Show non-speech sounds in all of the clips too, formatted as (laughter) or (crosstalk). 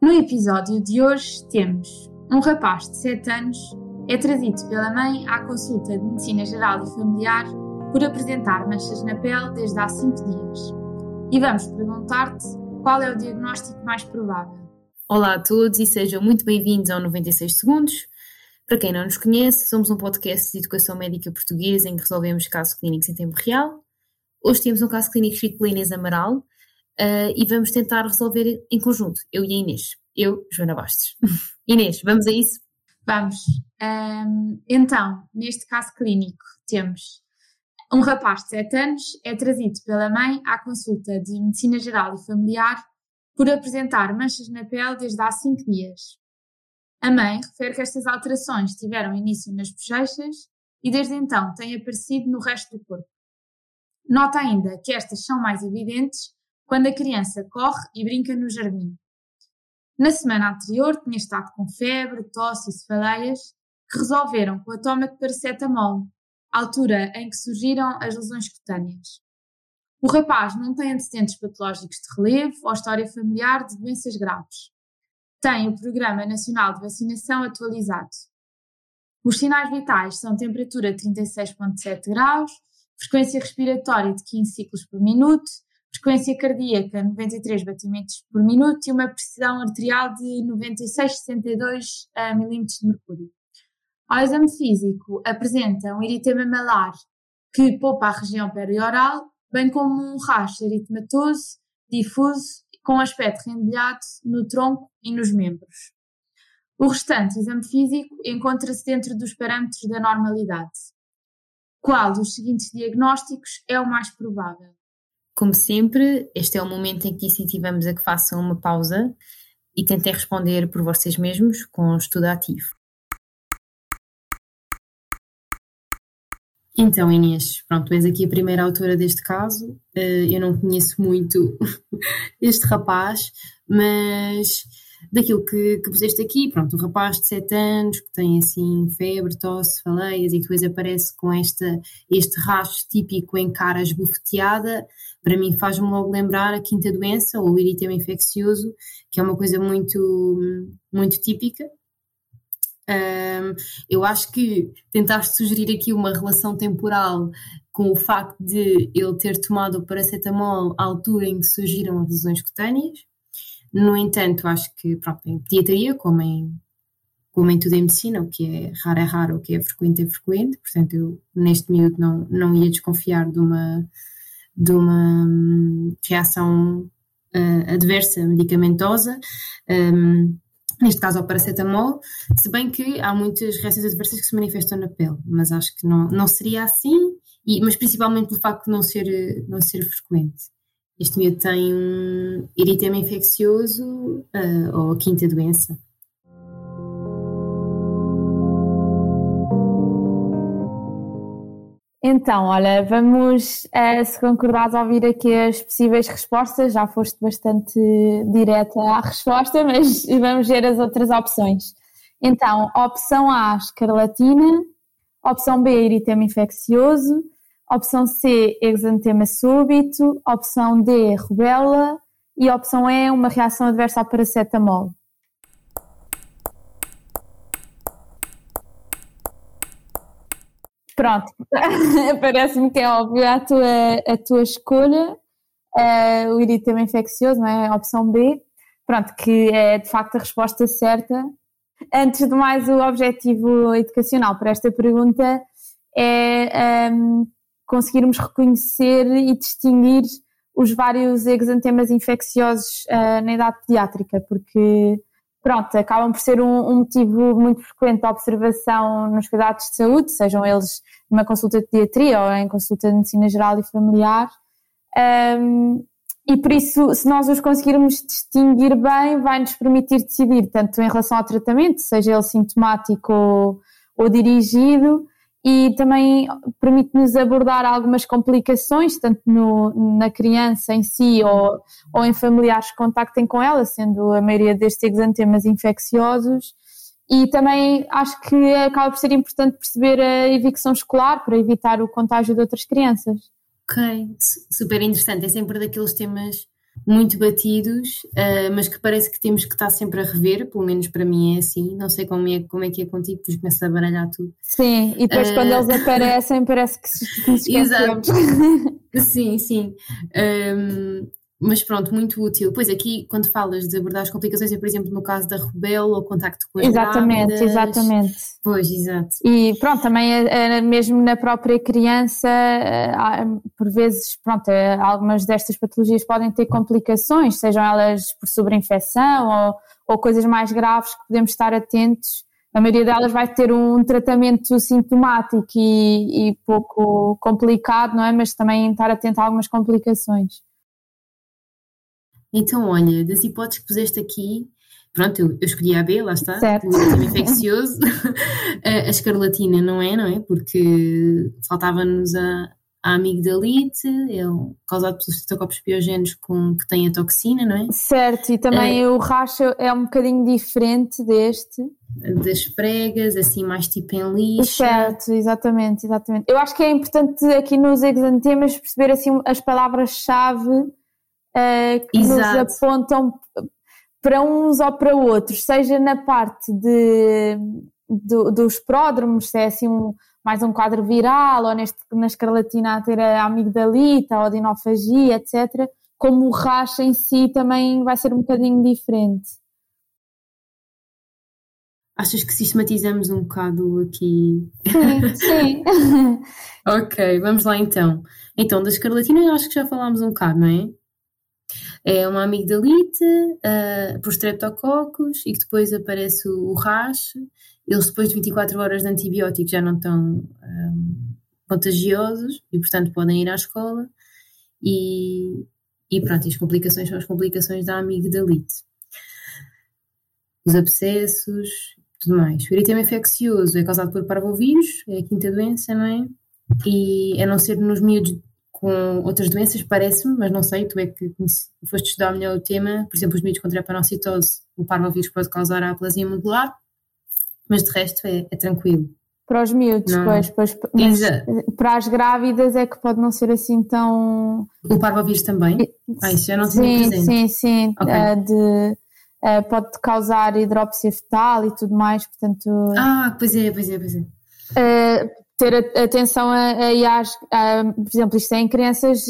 No episódio de hoje temos um rapaz de 7 anos é trazido pela mãe à consulta de medicina geral e familiar por apresentar manchas na pele desde há 5 dias. E vamos perguntar-te qual é o diagnóstico mais provável. Olá a todos e sejam muito bem-vindos ao 96 Segundos. Para quem não nos conhece, somos um podcast de educação médica portuguesa em que resolvemos casos clínicos em tempo real. Hoje temos um caso clínico escrito pela Inês Amaral uh, e vamos tentar resolver em conjunto, eu e a Inês. Eu, Joana Bastos. (laughs) Inês, vamos a isso? Vamos. Um, então, neste caso clínico, temos um rapaz de 7 anos é trazido pela mãe à consulta de medicina geral e familiar por apresentar manchas na pele desde há 5 dias. A mãe refere que estas alterações tiveram início nas bochechas e desde então têm aparecido no resto do corpo. Nota ainda que estas são mais evidentes quando a criança corre e brinca no jardim. Na semana anterior tinha estado com febre, tosse e cefaleias que resolveram com a toma de paracetamol, altura em que surgiram as lesões cutâneas. O rapaz não tem antecedentes patológicos de relevo ou história familiar de doenças graves. Tem o Programa Nacional de Vacinação atualizado. Os sinais vitais são temperatura de 36,7 graus, frequência respiratória de 15 ciclos por minuto, frequência cardíaca 93 batimentos por minuto e uma pressão arterial de 96,62 milímetros de mercúrio. Ao exame físico, apresenta um eritema malar que poupa a região perioral, bem como um rastro eritematoso difuso com aspecto rendilhado no tronco e nos membros. O restante exame físico encontra-se dentro dos parâmetros da normalidade. Qual dos seguintes diagnósticos é o mais provável? Como sempre, este é o momento em que incentivamos a que façam uma pausa e tentem responder por vocês mesmos com estudo ativo. Então, Inês, pronto, és aqui a primeira autora deste caso. Eh, eu não conheço muito (laughs) este rapaz, mas daquilo que, que puseste aqui, pronto, um rapaz de 7 anos que tem assim febre, tosse, faleias e depois aparece com esta, este rastro típico em cara esbofeteada, para mim faz-me logo lembrar a quinta doença ou o eritema infeccioso, que é uma coisa muito, muito típica. Um, eu acho que tentaste sugerir aqui uma relação temporal com o facto de ele ter tomado o paracetamol à altura em que surgiram as lesões cutâneas, no entanto, acho que pronto, em pediatria, como em, como em tudo em medicina, o que é raro é raro, o que é frequente é frequente, portanto, eu neste minuto não, não ia desconfiar de uma, de uma reação uh, adversa medicamentosa. Um, neste caso ao paracetamol, se bem que há muitas reações adversas que se manifestam na pele, mas acho que não, não seria assim, e, mas principalmente pelo facto de não ser, não ser frequente. Este miúdo tem um eritema infeccioso uh, ou quinta doença. Então, olha, vamos, uh, se concordares, ouvir aqui as possíveis respostas. Já foste bastante direta à resposta, mas (laughs) vamos ver as outras opções. Então, opção A, escarlatina. Opção B, eritema infeccioso. Opção C, exantema súbito. Opção D, rubela. E opção E, uma reação adversa ao paracetamol. Pronto, (laughs) parece-me que é óbvio a tua, a tua escolha. Uh, o eritema infeccioso, não é? A opção B. Pronto, que é de facto a resposta certa. Antes de mais, o objetivo educacional para esta pergunta é um, conseguirmos reconhecer e distinguir os vários exantemas infecciosos uh, na idade pediátrica, porque pronto, acabam por ser um, um, motivo muito frequente de observação nos cuidados de saúde, sejam eles numa consulta de pediatria ou em consulta de medicina geral e familiar. Um, e por isso, se nós os conseguirmos distinguir bem, vai nos permitir decidir, tanto em relação ao tratamento, seja ele sintomático ou, ou dirigido, e também permite-nos abordar algumas complicações, tanto no, na criança em si ou, ou em familiares que contactem com ela, sendo a maioria destes exantemas infecciosos. E também acho que acaba por ser importante perceber a evicção escolar para evitar o contágio de outras crianças. Ok, super interessante. É sempre daqueles temas muito batidos, uh, mas que parece que temos que estar sempre a rever, pelo menos para mim é assim, não sei como é, como é que é contigo, depois começa a baralhar tudo. Sim, e depois uh, quando eles (laughs) aparecem parece que se, que se Exato. (laughs) sim, sim. Um, mas pronto, muito útil. Pois aqui, quando falas de abordar as complicações, é por exemplo no caso da rubela ou contacto com as Exatamente, grávidas. exatamente. Pois, exato. E pronto, também é, é, mesmo na própria criança, é, por vezes, pronto, é, algumas destas patologias podem ter complicações, sejam elas por sobreinfecção ou, ou coisas mais graves que podemos estar atentos. A maioria delas vai ter um tratamento sintomático e, e pouco complicado, não é? Mas também estar atento a algumas complicações. Então, olha, das hipóteses que puseste aqui, pronto, eu, eu escolhi a B, lá está, certo. sistema infeccioso. (laughs) a, a escarlatina não é, não é? Porque faltava-nos a, a amigdalite, é causado pelos citocopos piogénicos com, que tem a toxina, não é? Certo, e também é, o racho é um bocadinho diferente deste. Das pregas, assim mais tipo em lixo. Certo, exatamente, exatamente. Eu acho que é importante aqui nos exantemas perceber assim as palavras-chave uh, que Exato. nos apontam para uns ou para outros, seja na parte de, do, dos pródromos, se é assim um, mais um quadro viral, ou neste, na escarlatina a ter a amigdalita ou a dinofagia, etc., como o racha em si também vai ser um bocadinho diferente. Achas que sistematizamos um bocado aqui? Sim, sim. (laughs) ok, vamos lá então. Então, da escarlatina acho que já falámos um bocado, não é? É uma amigdalite uh, por streptococcus e que depois aparece o, o RAS. Eles depois de 24 horas de antibiótico já não estão um, ah, contagiosos e portanto podem ir à escola e, e pronto, e as complicações são as complicações da amigdalite. Os abscessos, tudo mais. O eritema infeccioso é causado por parvovírus, é a quinta doença, não é? E a não ser nos miúdos com outras doenças, parece-me, mas não sei, tu é que foste estudar melhor o tema, por exemplo, os miúdos com trepanocitose, o parvovírus pode causar a aplasia modular, mas de resto é, é tranquilo. Para os miúdos, não. pois, pois mas para as grávidas é que pode não ser assim tão... O parvovírus também? Ah, isso já não tinha sim. Sim, sim, okay. uh, de... Uh, pode causar hidrópsia fetal e tudo mais, portanto... Ah, pois é, pois é, pois é. Uh, ter atenção a, a, a, por exemplo, isto é em crianças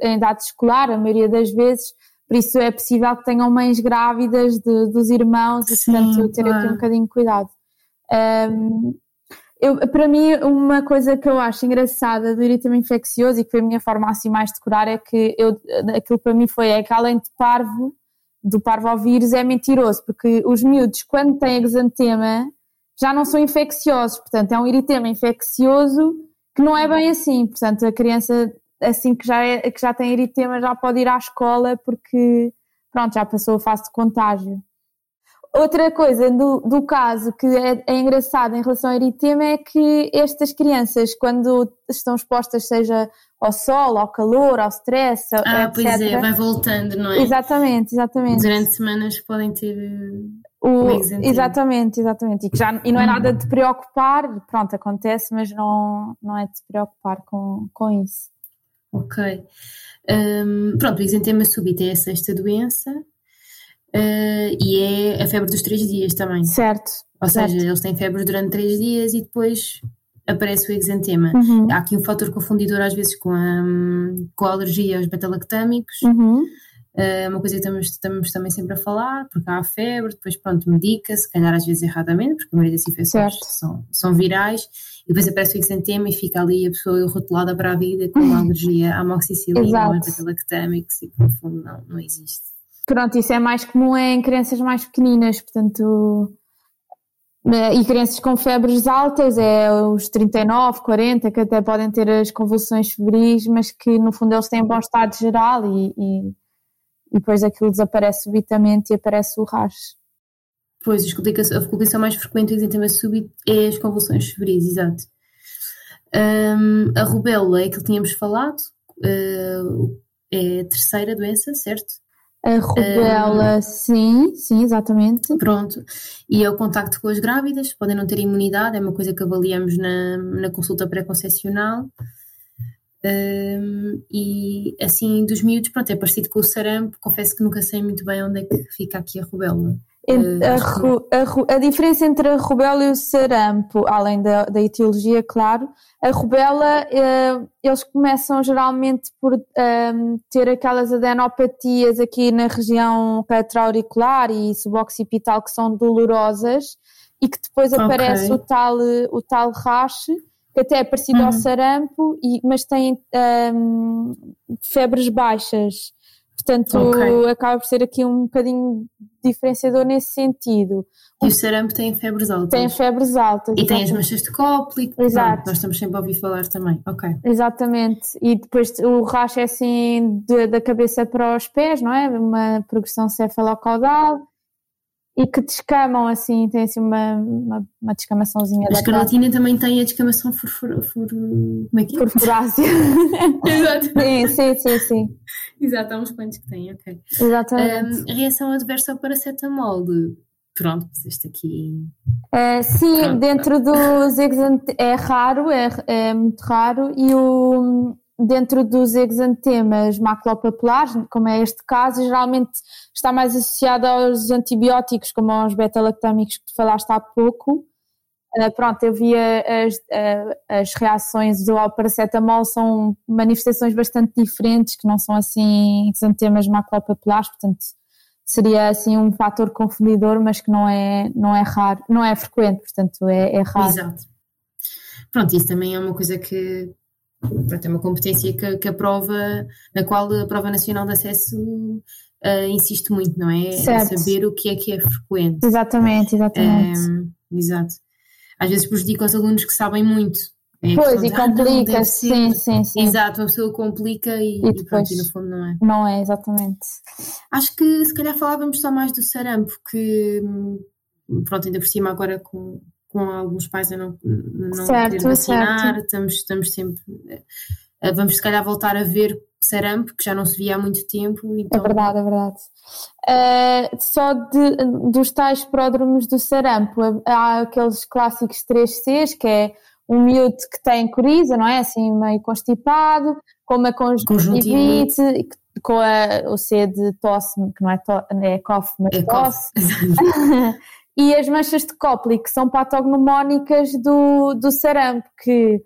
em idade escolar, a maioria das vezes, por isso é possível que tenham mães grávidas de, dos irmãos e, portanto, ter claro. aqui um bocadinho de cuidado. Um, eu, para mim, uma coisa que eu acho engraçada do eritema infeccioso e que foi a minha forma assim mais de curar é que eu, aquilo para mim foi é que além de parvo, do parvovírus, é mentiroso, porque os miúdos, quando têm exantema, já não são infecciosos, portanto é um eritema infeccioso que não é bem assim, portanto a criança assim que já, é, que já tem eritema já pode ir à escola porque pronto, já passou a fase de contágio. Outra coisa do, do caso que é, é engraçado em relação ao eritema é que estas crianças, quando estão expostas, seja ao sol, ao calor, ao stress, ah, etc. pois é, vai voltando, não é? Exatamente, exatamente. Durante semanas podem ter o, exatamente, exatamente. E, que já, e não é nada de preocupar, pronto, acontece, mas não, não é de se preocupar com, com isso. Ok. Um, pronto, o exantema súbito é a sexta doença uh, e é a febre dos três dias também. Certo. Ou certo. seja, eles têm febre durante três dias e depois aparece o exantema. Uhum. Há aqui um fator confundidor às vezes com a, com a alergia aos beta-lactâmicos. Uhum é uma coisa que estamos, estamos também sempre a falar, porque há febre, depois pronto, medica-se, se calhar às vezes erradamente, porque a maioria das infecções são, são virais, e depois aparece o exantema e fica ali a pessoa rotulada para a vida com uma alergia à amoxicilina ou beta-lactâmicos e que no fundo não, não existe. Pronto, isso é mais comum em crianças mais pequeninas, portanto, e crianças com febres altas, é os 39, 40, que até podem ter as convulsões febris, mas que no fundo eles têm bom estado geral e, e e depois aquilo desaparece subitamente e aparece o rash. Pois, a complicação mais frequente do exantema súbito é as convulsões febris, exato. Um, a rubéola é que tínhamos falado, uh, é a terceira doença, certo? A rubéola, um, sim, sim, exatamente. Pronto. E é o contacto com as grávidas, podem não ter imunidade, é uma coisa que avaliamos na, na consulta pré-concepcional. Um, e assim, dos miúdos, pronto, é parecido com o sarampo. Confesso que nunca sei muito bem onde é que fica aqui a rubéola. A, a, a, diferença entre a rubéola e o sarampo, além da, da etiologia, claro, a rubéola, eh, eles começam geralmente por eh, ter aquelas adenopatias aqui na região retroauricular e suboccipital que são dolorosas e que depois okay. aparece o tal, o tal rache, que até é parecido uhum. ao sarampo, e, mas tem um, febres baixas. Portanto, okay. acaba por ser aqui um bocadinho diferenciador nesse sentido. E o sarampo tem febres altas. Tem febres altas. E tem as manchas de cóplico. Exato. nós estamos sempre a ouvir falar também. Ok. Exatamente. E depois o racho é assim de, da cabeça para os pés, não é? Uma progressão cefalocaudal e que descamam assim, tem assim uma, uma, uma descamaçãozinha. A escarlatina também tem a descamação furfur, fur, como é que é? Furfurácea. (laughs) Exato. Sim, sim, sim, sim. Exato, há uns quantos que têm, ok. Exatamente. Um, reação adversa ao paracetamol, pronto, este aqui... Uh, sim, pronto. dentro dos é raro, é, é muito raro, e o, dentro dos exantemas maculopapulares, como é este caso, geralmente está mais associado aos antibióticos, como aos beta-lactâmicos que tu falaste há pouco. Uh, pronto, eu via as, uh, as reações do paracetamol são manifestações bastante diferentes, que não são assim exantemas maculopapulares, portanto seria assim um fator confundidor, mas que não é, não é raro, não é frequente, portanto é, é raro. Exato. Pronto, isso também é uma coisa que é uma competência que, que, a prova, na qual a prova nacional de acesso uh, insiste muito, não é? Certo. Saber o que é que é frequente. Exatamente, exatamente. Um, exato. Às vezes prejudica os alunos que sabem muito. É pois, e ah, complica, ah, sim, sim, sim. Exato, uma pessoa complica e, e, depois, e pronto, e no fundo não é. Não é, exatamente. Acho que se calhar falávamos só mais do sarampo, que hum, pronto, ainda por cima agora com, com alguns pais a não, não certo, vacinar. Estamos, estamos sempre. Eh, vamos se calhar voltar a ver sarampo, que já não se via há muito tempo. Então... É verdade, é verdade. Uh, só de, dos tais pródromos do sarampo, há aqueles clássicos 3Cs, que é um miúdo que tem coriza, não é? Assim, meio constipado, com uma conjuntivite, com a, o C de tosse, que não é, to, é cough, mas é tosse. (laughs) (laughs) e as manchas de Copley, que são patognomónicas do, do sarampo, que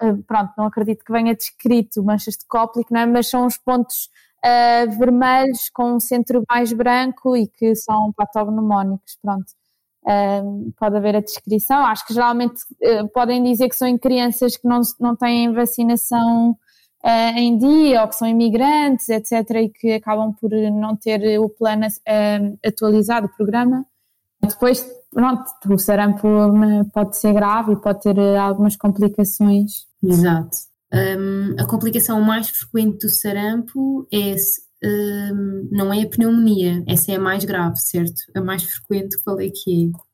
eh, pronto, não acredito que venha descrito manchas de Copley, não é? mas são os pontos uh, vermelhos com um centro mais branco e que são patognomónicos, pronto. Uh, pode haver a descrição, acho que geralmente uh, podem dizer que são em crianças que não, não têm vacinação em dia ou que são imigrantes, etc., e que acabam por não ter o plano atualizado, o programa. Depois, pronto, o sarampo pode ser grave e pode ter eh, algumas complicações. Exato. Um, a complicação mais frequente do sarampo é um, não é a pneumonia, essa é a mais grave, certo? A mais frequente, qual é que é?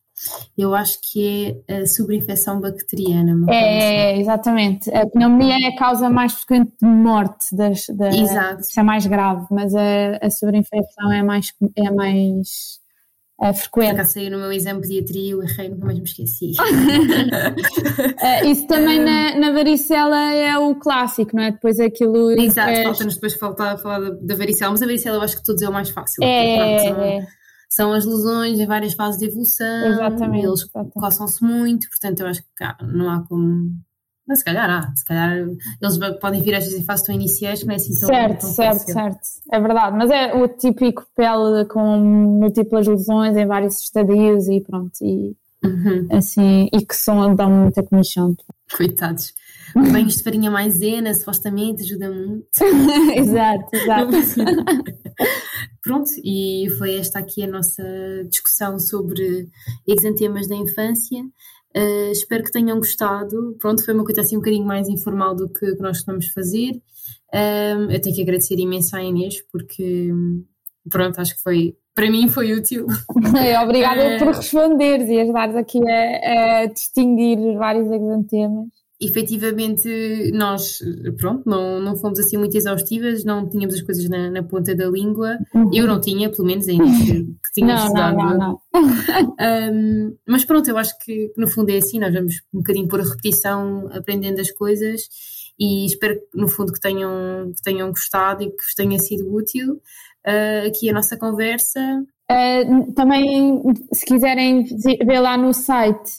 Eu acho que é a sobreinfecção bacteriana. É, assim. exatamente. A pneumonia é a causa mais frequente de morte, das, das, Exato. é mais grave, mas a, a sobreinfecção é mais, é mais é frequente. Cá saiu no meu exame de pediatria, eu errei, nunca mais me esqueci. uh, (laughs) (laughs) isso também na, na, varicela é o clássico, não é? Depois aquilo. Exato, é... falta-nos depois faltar, falar da, da, varicela, mas a varicela eu acho que todos é o mais fácil. É, pronto, são, é. são, as lesões em várias fases de evolução, exatamente, eles coçam-se muito, portanto eu acho que não há como mas se calhar há, se calhar eles podem vir às vezes em fase tão iniciais que não é assim tão Certo, certo, certo. É verdade, mas é o típico pele com múltiplas lesões em vários estadios e pronto, e uhum. assim, e que são, dão muita comissão. Coitados. Banhos de farinha maisena, supostamente, ajuda muito. (laughs) exato, exato. Pronto, e foi esta aqui a nossa discussão sobre exantemas da infância. Uh, espero que tenham gostado. Pronto, foi uma coisa assim um bocadinho mais informal do que, que nós costumamos fazer. Um, eu tenho que agradecer imenso à Inês, porque pronto, acho que foi, para mim foi útil. (laughs) Obrigada uh, por responderes e ajudares aqui a, a distinguir vários exantemas efetivamente nós, pronto, não, não fomos assim muito exaustivas, não tínhamos as coisas na, na ponta da língua, uhum. eu não tinha, pelo menos ainda que, que tinha não, estudado. Não, não, não. um, mas pronto, eu acho que, no fundo é assim, nós vamos um bocadinho por repetição aprendendo as coisas e espero no fundo que tenham, que tenham gostado e que vos tenha sido útil uh, aqui a nossa conversa. Uh, também, se quiserem ver lá no site,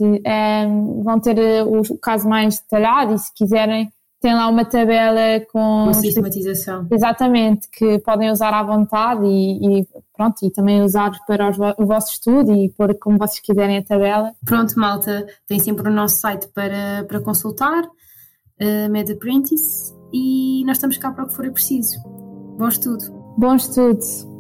vão ter o caso mais detalhado e se quiserem tem lá uma tabela com uma sistematização. Exatamente, que podem usar à vontade e, e pronto, e também usar para o vosso estudo e pôr como vocês quiserem a tabela. Pronto, malta, tem sempre o nosso site para, para consultar, uh, Med Apprentice, e nós estamos cá para o que for preciso. Bom estudo. Bom estudo.